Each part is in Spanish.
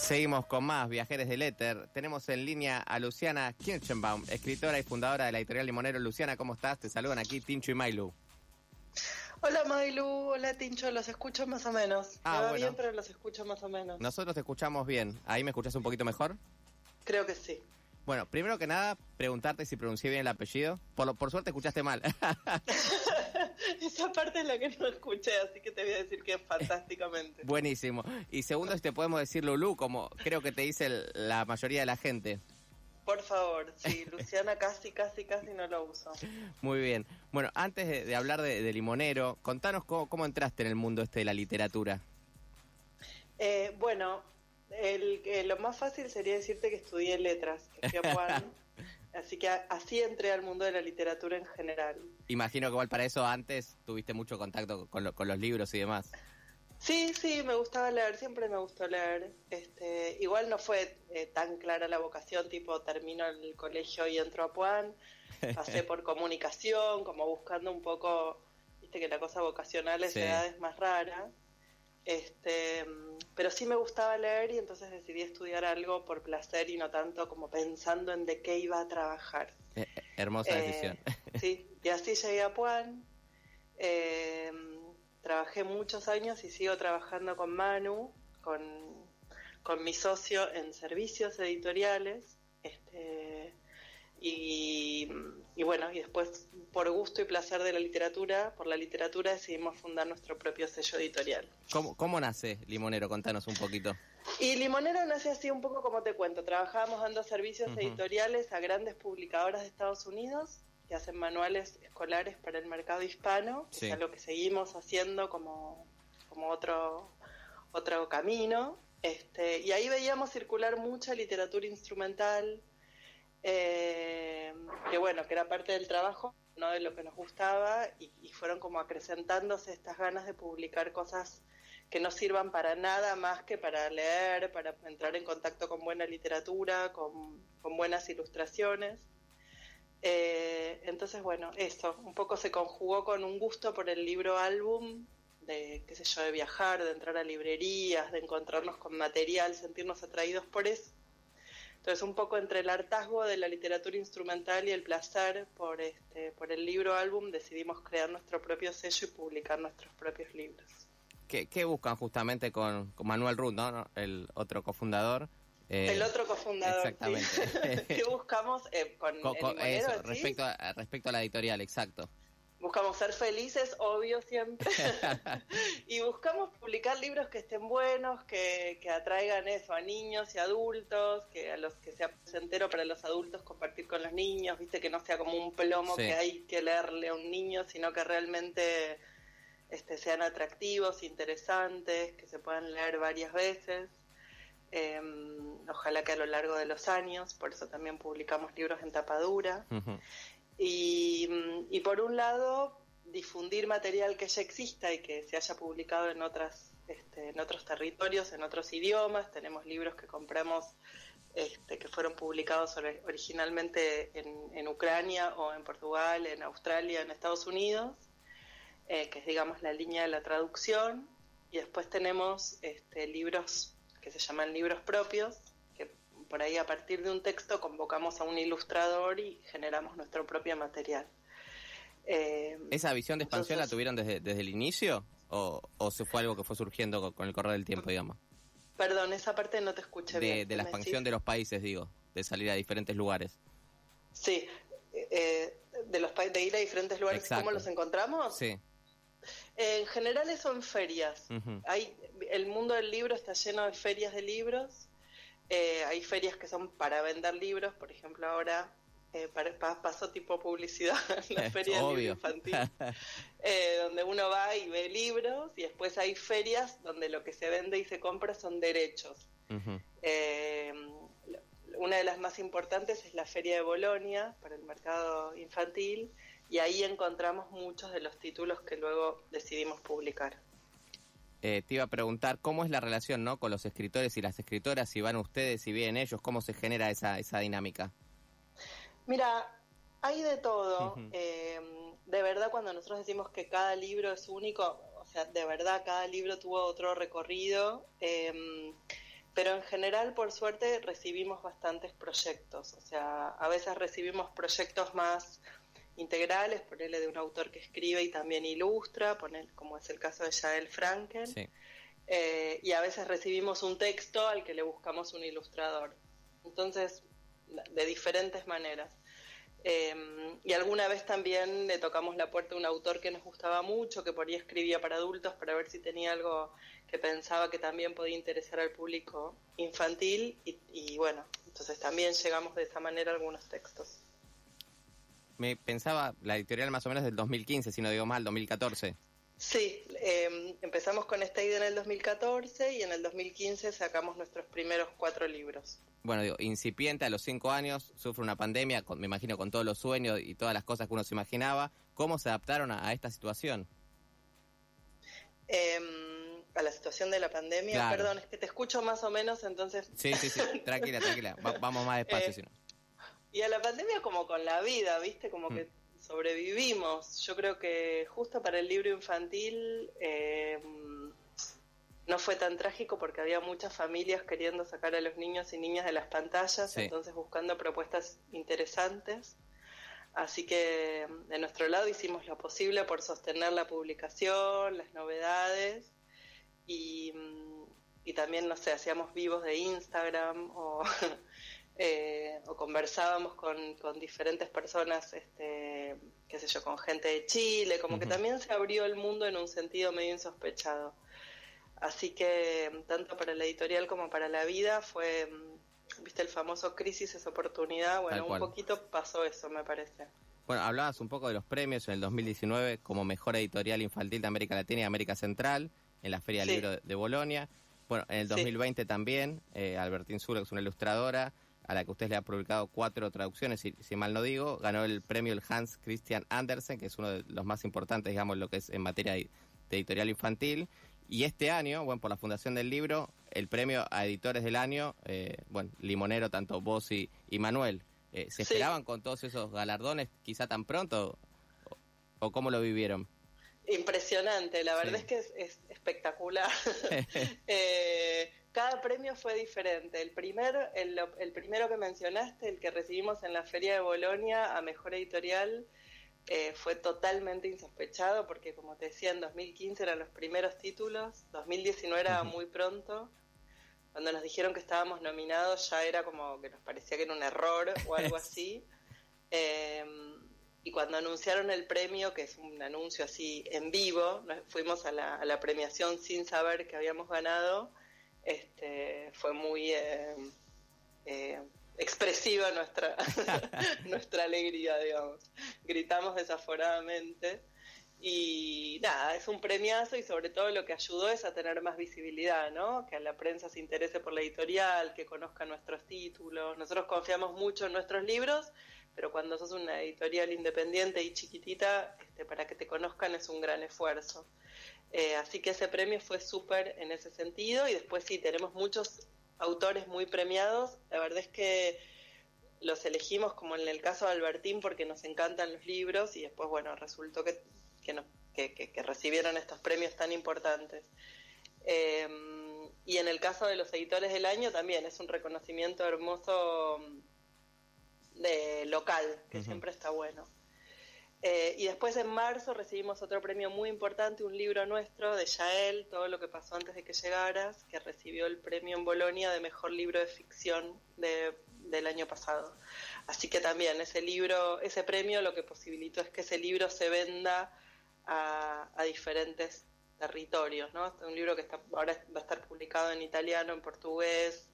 Seguimos con más Viajeres del Éter. Tenemos en línea a Luciana Kirchenbaum, escritora y fundadora de la editorial Limonero. Luciana, ¿cómo estás? Te saludan aquí Tincho y Mailu. Hola Mailu, hola Tincho, los escucho más o menos. Ah, me va bueno. bien, pero los escucho más o menos. Nosotros te escuchamos bien. ¿Ahí me escuchas un poquito mejor? Creo que sí. Bueno, primero que nada, preguntarte si pronuncié bien el apellido. Por, lo- por suerte escuchaste mal. Esa parte es la que no escuché, así que te voy a decir que fantásticamente. Buenísimo. Y segundo, si te podemos decir Lulú, como creo que te dice la mayoría de la gente. Por favor, sí, Luciana casi, casi, casi no lo uso. Muy bien. Bueno, antes de, de hablar de, de Limonero, contanos cómo, cómo entraste en el mundo este de la literatura. Eh, bueno, el, eh, lo más fácil sería decirte que estudié letras, que fui a Juan, así que a- así entré al mundo de la literatura en general. Imagino que igual para eso antes tuviste mucho contacto con, lo- con los libros y demás. Sí, sí, me gustaba leer, siempre me gustó leer. Este, igual no fue eh, tan clara la vocación, tipo termino el colegio y entro a Puan, pasé por comunicación, como buscando un poco, viste que la cosa vocacional a esa Sí. edad es más rara. Este, pero sí me gustaba leer y entonces decidí estudiar algo por placer y no tanto como pensando en de qué iba a trabajar. Eh, eh, hermosa Eh, decisión. Sí, y así llegué a Puan. Eh, trabajé muchos años y sigo trabajando con Manu, con, con mi socio en servicios editoriales. Este, y, y bueno, y después por gusto y placer de la literatura, por la literatura decidimos fundar nuestro propio sello editorial. ¿Cómo, ¿Cómo nace Limonero? Contanos un poquito. Y Limonero nace así un poco como te cuento. Trabajábamos dando servicios editoriales a grandes publicadoras de Estados Unidos que hacen manuales escolares para el mercado hispano, que Sí. es algo que seguimos haciendo como, como otro, otro camino. Este, y ahí veíamos circular mucha literatura instrumental, eh, que bueno, que era parte del trabajo, no de lo que nos gustaba, y, y fueron como acrecentándose estas ganas de publicar cosas que no sirvan para nada más que para leer, para entrar en contacto con buena literatura, con, con buenas ilustraciones. Eh, entonces, bueno, eso, un poco se conjugó con un gusto por el libro álbum, de, qué sé yo, de viajar, de entrar a librerías, de encontrarnos con material, sentirnos atraídos por eso. Entonces, un poco entre el hartazgo de la literatura instrumental y el placer por, este, por el libro álbum, decidimos crear nuestro propio sello y publicar nuestros propios libros. ¿Qué, qué buscan justamente con, con Manuel Ruth, ¿no? el otro cofundador? Eh, El otro cofundador. exactamente. ¿Qué buscamos eh, con, el eso, respecto a, respecto a la editorial, exacto. Buscamos ser felices, obvio siempre. y buscamos publicar libros que estén buenos, que, que atraigan eso a niños y adultos, que a los que sea placentero para los adultos compartir con los niños, viste que no sea como un plomo Sí. que hay que leerle a un niño, sino que realmente este, sean atractivos, interesantes, que se puedan leer varias veces. Eh, ojalá que a lo largo de los años, por eso también publicamos libros en tapadura. Ujú. Y, y por un lado, difundir material que ya exista y que se haya publicado en, otras, este, en otros territorios, en otros idiomas. Tenemos libros que compramos este, que fueron publicados ori- originalmente en, en Ucrania o en Portugal, en Australia, en Estados Unidos, eh, que es, digamos, la línea de la traducción. Y después tenemos este, libros que se llaman libros propios, que por ahí a partir de un texto convocamos a un ilustrador y generamos nuestro propio material. Eh, ¿Esa visión de expansión la tuvieron desde, desde el inicio? ¿O, ¿O se fue algo que fue surgiendo con, con el correr del tiempo, digamos? perdón, esa parte no te escuché De, bien. de la ¿Me expansión decís? de los países, digo, de salir a diferentes lugares. Sí, eh, de los de ir a diferentes lugares, Exacto. ¿cómo los encontramos? Sí. En general son ferias. Hay, el mundo del libro está lleno de ferias de libros. Eh, hay ferias que son para vender libros, por ejemplo, ahora eh, para- pa- pasó tipo publicidad en la feria del libro infantil, eh, donde uno va y ve libros, y después hay ferias donde lo que se vende y se compra son derechos. Eh, una de las más importantes es la Feria de Bolonia para el mercado infantil y ahí encontramos muchos de los títulos que luego decidimos publicar. Eh, te iba a preguntar cómo es la relación ¿no? con los escritores y las escritoras, si van ustedes, si vienen ellos, cómo se genera esa, esa dinámica. Mira, hay de todo. Eh, de verdad, cuando nosotros decimos que cada libro es único, o sea, de verdad cada libro tuvo otro recorrido. Eh, pero en general, por suerte, recibimos bastantes proyectos. O sea, a veces recibimos proyectos más integrales, ponerle de un autor que escribe y también ilustra, poner, como es el caso de Jael Franken. Eh, y a veces recibimos un texto al que le buscamos un ilustrador. Entonces, de diferentes maneras. Eh, y alguna vez también le tocamos la puerta a un autor que nos gustaba mucho, que por ahí escribía para adultos, para ver si tenía algo que pensaba que también podía interesar al público infantil. Y, bueno, entonces también llegamos de esa manera a algunos textos. Me pensaba la editorial más o menos del 2015, si no digo mal, 2014. Sí, em, empezamos con esta idea en el 2014 y en el 2015 sacamos nuestros primeros cuatro libros. Bueno, digo, incipiente a los cinco años, sufre una pandemia, me imagino con todos los sueños y todas las cosas que uno se imaginaba. ¿Cómo se adaptaron a, esta situación? Em, a la situación de la pandemia, perdón, es que te escucho más o menos, entonces... Sí, sí, sí, tranquila, tranquila, vamos más despacio, eh, si no. Y a la pandemia como con la vida, ¿viste? Como que mm sobrevivimos. Yo creo que justo para el libro infantil eh, no fue tan trágico porque había muchas familias queriendo sacar a los niños y niñas de las pantallas, entonces buscando propuestas interesantes. Así que de nuestro lado hicimos lo posible por sostener la publicación, las novedades y, y también, no sé, hacíamos vivos de Instagram o Eh, o conversábamos con, diferentes personas, este, qué sé yo, con gente de Chile, como que también se abrió el mundo en un sentido medio insospechado. Así que tanto para la editorial como para la vida fue, mm, viste, el famoso crisis es oportunidad, bueno, un poquito pasó eso, me parece. Bueno, hablabas un poco de los premios en el 2019 como mejor editorial infantil de América Latina y América Central en la Feria del Libro de, Bolonia. Bueno, en el 2020 también, eh, Albertín es una ilustradora, a la que usted le ha publicado cuatro traducciones, si, si, mal no digo, ganó el premio el Hans Christian Andersen, que es uno de los más importantes, digamos, lo que es en materia de, editorial infantil. Y este año, bueno, por la Fundación del Libro, el premio a Editores del Año, eh, bueno, Limonero, tanto vos y, Manuel. Eh, ¿Se esperaban con todos esos galardones quizá tan pronto? ¿O, cómo lo vivieron? Impresionante, la verdad es que es, espectacular. eh, cada premio fue diferente. El, primer, el, primero que mencionaste, el que recibimos en la Feria de Bolonia a Mejor Editorial, eh, fue totalmente insospechado porque, como te decía, en 2015 eran los primeros títulos, 2019 era muy pronto. Cuando nos dijeron que estábamos nominados ya era como que nos parecía que era un error o algo así. Em, y cuando anunciaron el premio, que es un anuncio así en vivo, fuimos a la, a la premiación sin saber que habíamos ganado este, fue muy eh, eh, expresiva nuestra, nuestra alegría, digamos. Gritamos desaforadamente. Y nada, es un premiazo y sobre todo lo que ayudó es a tener más visibilidad, ¿no? Que a la prensa se interese por la editorial, que conozca nuestros títulos. Nosotros confiamos mucho en nuestros libros, pero cuando sos una editorial independiente y chiquitita, este, para que te conozcan es un gran esfuerzo. Eh, así que ese premio fue súper en ese sentido y después sí, tenemos muchos autores muy premiados. La verdad es que los elegimos como en el caso de Albertín porque nos encantan los libros y después, bueno, resultó que, que, recibieron estos premios tan importantes. Em, y en el caso de los editores del año también es un reconocimiento hermoso de local, que siempre está bueno. Eh, y después en marzo recibimos otro premio muy importante, un libro nuestro de Yael, Todo lo que pasó antes de que llegaras, que recibió el premio en Bolonia de mejor libro de ficción del año pasado. Así que también ese libro, ese premio lo que posibilitó es que ese libro se venda a, diferentes territorios, ¿no? Un libro que está, ahora va a estar publicado en italiano, en portugués,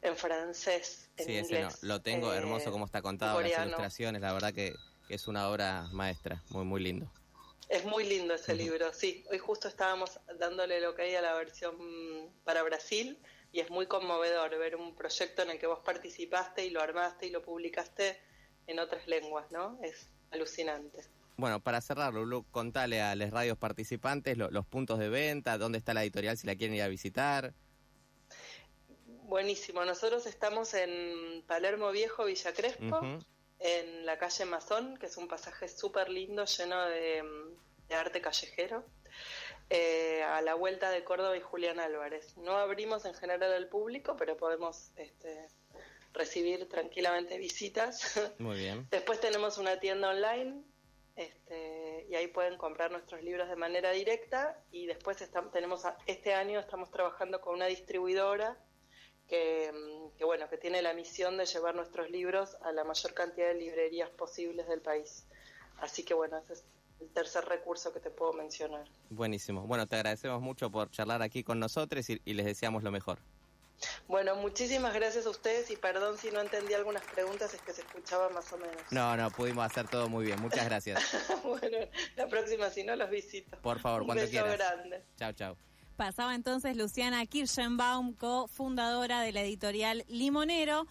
en francés, en inglés. Sí, lo tengo hermoso eh, como está contado, las ilustraciones, la verdad que es una obra maestra, muy, muy lindo. Es muy lindo ese libro, sí. Hoy justo estábamos dándole lo que hay a la versión para Brasil y es muy conmovedor ver un proyecto en el que vos participaste y lo armaste y lo publicaste en otras lenguas, ¿no? Es alucinante. Bueno, para cerrar, Lulu, contale a los radios participantes los puntos de venta, dónde está la editorial si la quieren ir a visitar. Buenísimo, nosotros estamos en Palermo Viejo, Villa Crespo en la calle Mazón, que es un pasaje súper lindo, lleno de, arte callejero. eh, a la vuelta de Córdoba y Julián Álvarez. No abrimos en general al público, pero podemos este, recibir tranquilamente visitas. Muy bien. Después tenemos una tienda online este, y ahí pueden comprar nuestros libros de manera directa y después tenemos este año estamos trabajando con una distribuidora que, que, bueno que tiene la misión de llevar nuestros libros a la mayor cantidad de librerías posibles del país. Así que bueno, ese es el tercer recurso que te puedo mencionar. Buenísimo. Bueno, te agradecemos mucho por charlar aquí con nosotros y, les deseamos lo mejor. Bueno, muchísimas gracias a ustedes y perdón si no entendí algunas preguntas, es que se escuchaba más o menos. No, no, pudimos hacer todo muy bien. Muchas gracias. bueno, la próxima si no los visito. Por favor, cuando Un beso grande. Chao, chao. Pasaba entonces Luciana Kirschenbaum, cofundadora de la editorial Limonero.